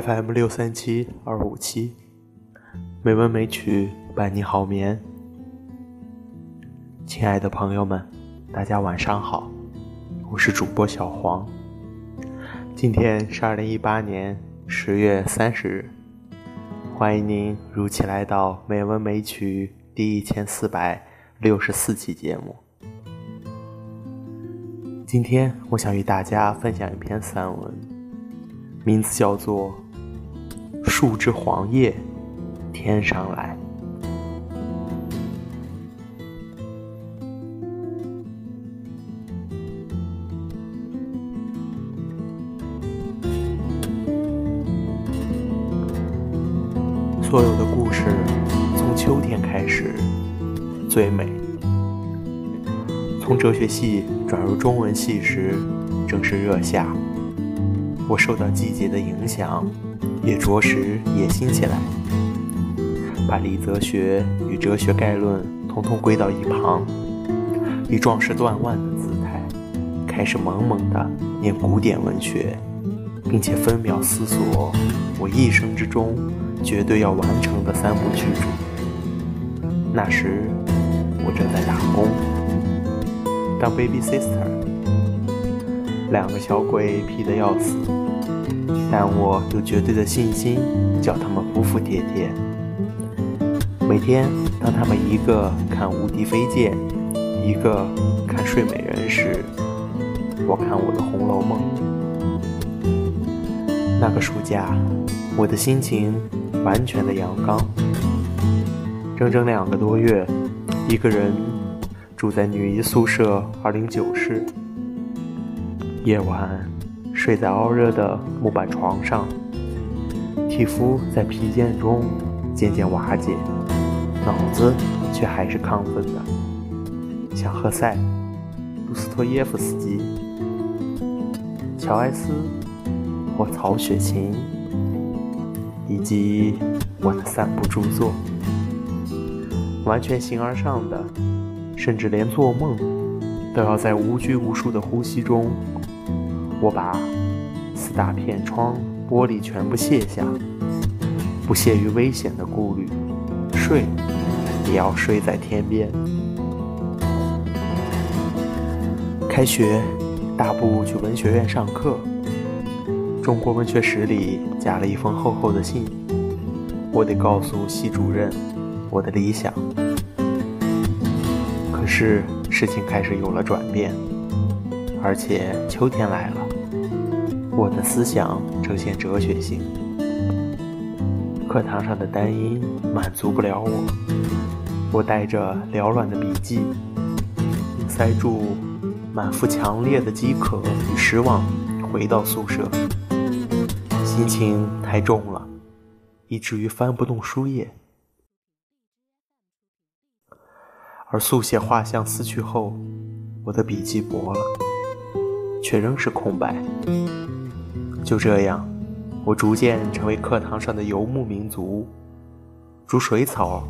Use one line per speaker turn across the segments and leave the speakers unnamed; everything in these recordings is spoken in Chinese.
FM 六三七二五七，美文美曲伴你好眠。亲爱的朋友们，大家晚上好，我是主播小黄。今天是二零一八年十月三十日，欢迎您如期来到美文美曲第一千四百六十四期节目。今天我想与大家分享一篇散文。名字叫做《树枝黄叶天上来》。所有的故事从秋天开始最美。从哲学系转入中文系时，正是热夏。我受到季节的影响，也着实野心起来，把理则学与哲学概论统统归到一旁，以壮士断腕的姿态，开始猛猛地念古典文学，并且分秒思索我一生之中绝对要完成的三部巨著。那时我正在打工，当 baby sister。两个小鬼皮得要死，但我有绝对的信心，叫他们服服帖帖。每天，当他们一个看《无敌飞剑》，一个看《睡美人》时，我看我的《红楼梦》。那个暑假，我的心情完全的阳刚。整整两个多月，一个人住在女一宿舍二零九室。夜晚，睡在熬热的木板床上，体肤在疲倦中渐渐瓦解，脑子却还是亢奋的，像赫塞、杜斯托耶夫斯基、乔埃斯或曹雪芹，以及我的三部著作，完全形而上的，甚至连做梦都要在无拘无束的呼吸中。我把四大片窗玻璃全部卸下，不屑于危险的顾虑，睡也要睡在天边。开学，大步去文学院上课。中国文学史里夹了一封厚厚的信，我得告诉系主任我的理想。可是事情开始有了转变，而且秋天来了。我的思想呈现哲学性，课堂上的单音满足不了我，我带着缭乱的笔记，塞住满腹强烈的饥渴与失望，回到宿舍，心情太重了，以至于翻不动书页，而速写画像撕去后，我的笔记薄了，却仍是空白。就这样，我逐渐成为课堂上的游牧民族，逐水草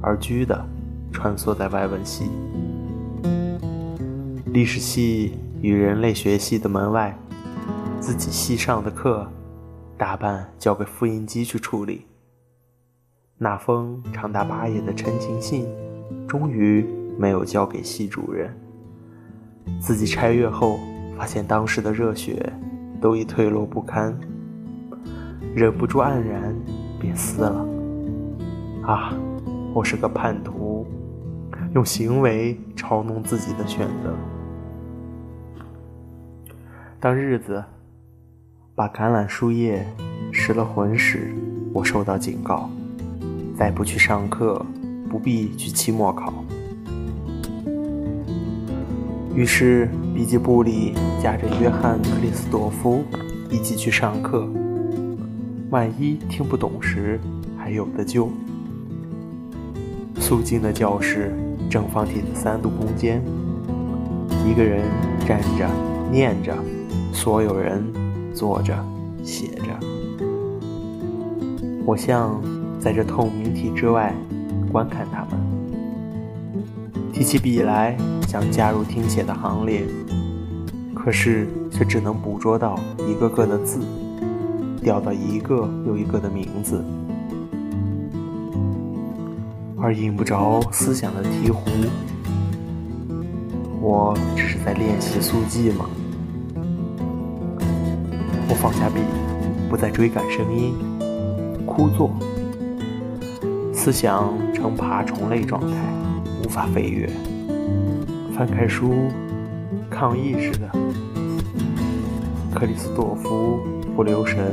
而居的穿梭在外文系、历史系与人类学系的门外，自己系上的课大半交给复印机去处理。那封长达八页的陈情信，终于没有交给系主任。自己拆阅后，发现当时的热血。都已退落不堪，忍不住黯然，便撕了。啊，我是个叛徒，用行为嘲弄自己的选择。当日子把橄榄树叶失了魂时，我受到警告，再不去上课，不必去期末考。于是，笔记簿里夹着约翰·克里斯朵夫，一起去上课。万一听不懂时，还有的救。肃静的教室，正方体的三度空间，一个人站着念着，所有人坐着写着。我像在这透明体之外观看他们。提起笔来，想加入听写的行列，可是却只能捕捉到一个个的字，掉到一个又一个的名字，而引不着思想的醍醐。我只是在练习速记吗？我放下笔，不再追赶声音，枯坐，思想呈爬虫类状态，无法飞跃。翻开书，抗议似的。克里斯朵夫不留神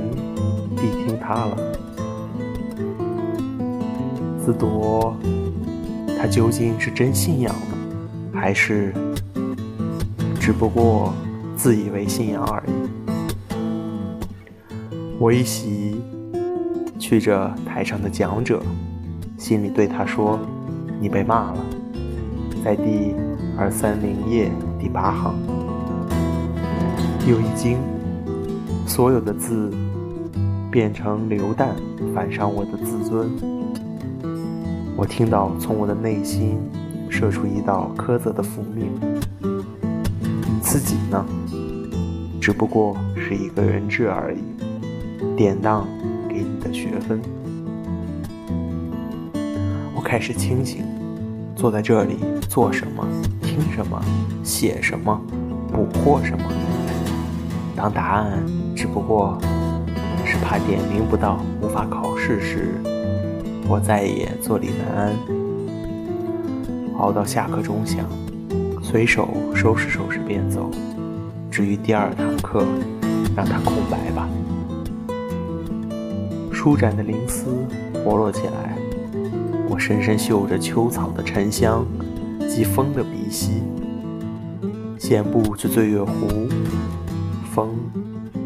地听他了。自夺，他究竟是真信仰呢，还是只不过自以为信仰而已？我一席，去着台上的讲者，心里对他说：“你被骂了。”在第二三零页第八行，又一惊。所有的字变成流弹，反伤我的自尊。我听到从我的内心射出一道苛责的复命。自己呢，只不过是一个人质而已，典当给你的学分。我开始清醒，坐在这里做什么？听什么？写什么？捕获什么？当答案只不过是怕点名不到，无法考试时，我再也坐立难安。熬到下课钟响，随手收拾收拾便走。至于第二堂课，让它空白吧。舒展的灵丝活络起来，我深深嗅着秋草的沉香及风的鼻息。闲步去醉月湖。风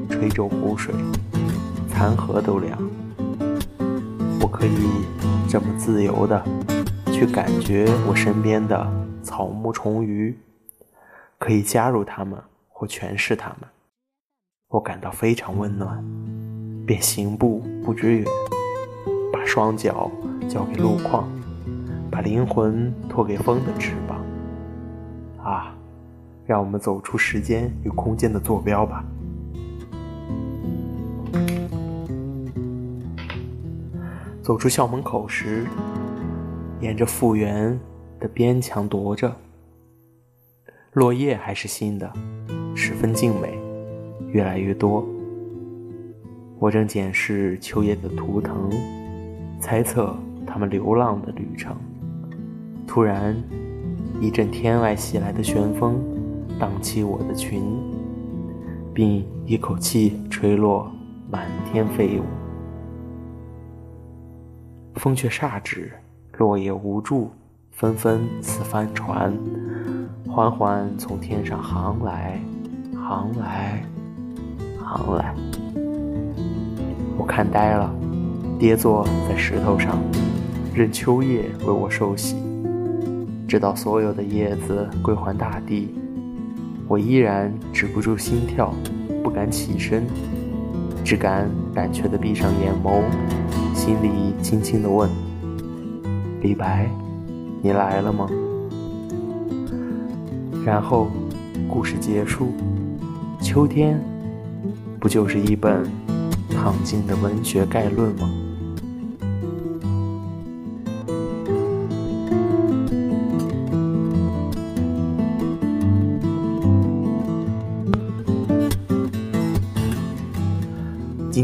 吹皱湖水，残荷都凉。我可以这么自由的去感觉我身边的草木虫鱼，可以加入它们或诠释它们。我感到非常温暖，便行步不知远，把双脚交给路况，把灵魂托给风的翅膀。啊！让我们走出时间与空间的坐标吧。走出校门口时，沿着复原的边墙踱着，落叶还是新的，十分静美，越来越多。我正检视秋叶的图腾，猜测它们流浪的旅程。突然，一阵天外袭来的旋风。荡起我的裙，并一口气吹落满天飞舞。风却煞止，落叶无助，纷纷似帆船，缓缓从天上航来，航来，航来。我看呆了，跌坐在石头上，任秋叶为我受洗，直到所有的叶子归还大地。我依然止不住心跳，不敢起身，只敢胆怯地闭上眼眸，心里轻轻地问：“李白，你来了吗？”然后，故事结束。秋天，不就是一本唐今的文学概论吗？